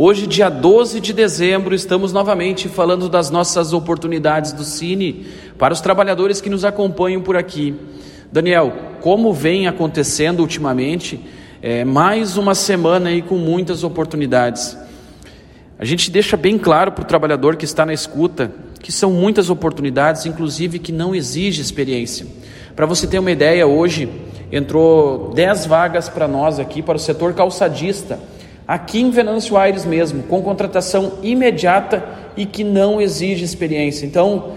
Hoje, dia 12 de dezembro, estamos novamente falando das nossas oportunidades do Cine para os trabalhadores que nos acompanham por aqui. Daniel, como vem acontecendo ultimamente, é, mais uma semana aí com muitas oportunidades. A gente deixa bem claro para o trabalhador que está na escuta que são muitas oportunidades, inclusive que não exige experiência. Para você ter uma ideia, hoje entrou 10 vagas para nós aqui, para o setor calçadista, aqui em Venâncio Aires mesmo, com contratação imediata e que não exige experiência. Então,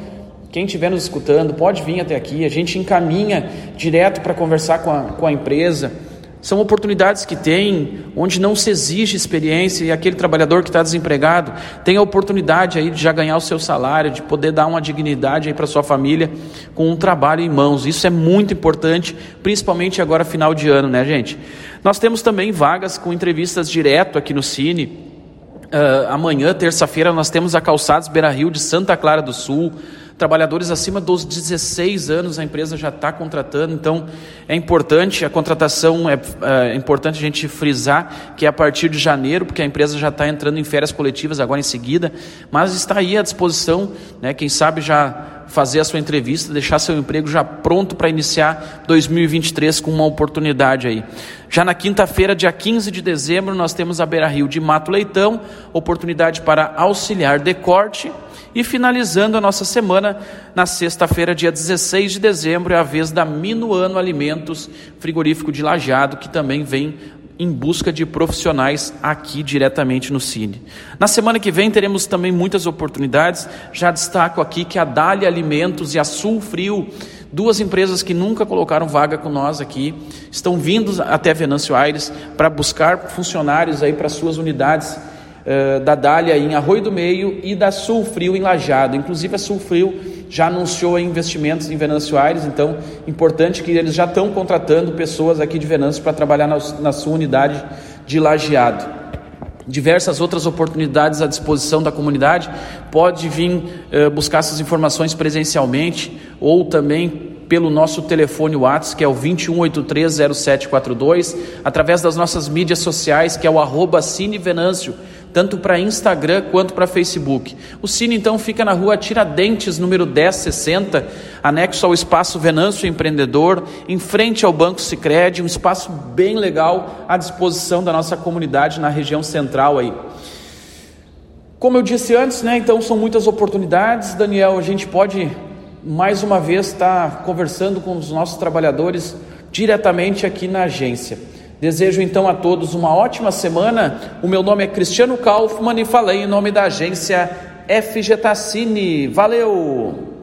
quem estiver nos escutando, pode vir até aqui, a gente encaminha direto para conversar com a, com a empresa são oportunidades que tem, onde não se exige experiência e aquele trabalhador que está desempregado tem a oportunidade aí de já ganhar o seu salário, de poder dar uma dignidade aí para sua família com um trabalho em mãos. Isso é muito importante, principalmente agora final de ano, né, gente? Nós temos também vagas com entrevistas direto aqui no Cine. Uh, amanhã, terça-feira, nós temos a Calçados Beira Rio de Santa Clara do Sul trabalhadores acima dos 16 anos a empresa já está contratando, então é importante, a contratação é, é, importante a gente frisar que é a partir de janeiro, porque a empresa já está entrando em férias coletivas agora em seguida, mas está aí à disposição, né, quem sabe já fazer a sua entrevista, deixar seu emprego já pronto para iniciar 2023 com uma oportunidade aí. Já na quinta-feira, dia 15 de dezembro, nós temos a Beira Rio de Mato Leitão, oportunidade para auxiliar de corte. E finalizando a nossa semana, na sexta-feira, dia 16 de dezembro, é a vez da Minuano Alimentos, frigorífico de Lajeado, que também vem em busca de profissionais aqui diretamente no Cine. Na semana que vem teremos também muitas oportunidades. Já destaco aqui que a Dália Alimentos e a Sul Frio, duas empresas que nunca colocaram vaga com nós aqui, estão vindo até Venâncio Aires para buscar funcionários aí para suas unidades da Dália em Arroio do Meio e da Sul Frio em Lajado. Inclusive a Sul Frio já anunciou investimentos em Venâncio Aires, então importante que eles já estão contratando pessoas aqui de Venâncio para trabalhar na, na sua unidade de lajeado. Diversas outras oportunidades à disposição da comunidade, pode vir uh, buscar essas informações presencialmente ou também pelo nosso telefone WhatsApp, que é o 21830742, através das nossas mídias sociais, que é o arroba Cine Venâncio, tanto para Instagram quanto para Facebook. O Cine então fica na rua Tiradentes, número 1060, anexo ao espaço Venâncio Empreendedor, em frente ao Banco Sicredi, um espaço bem legal à disposição da nossa comunidade na região central aí. Como eu disse antes, né, então são muitas oportunidades, Daniel, a gente pode mais uma vez estar conversando com os nossos trabalhadores diretamente aqui na agência. Desejo então a todos uma ótima semana. O meu nome é Cristiano Kaufmann e falei em nome da agência FG Tassini. Valeu!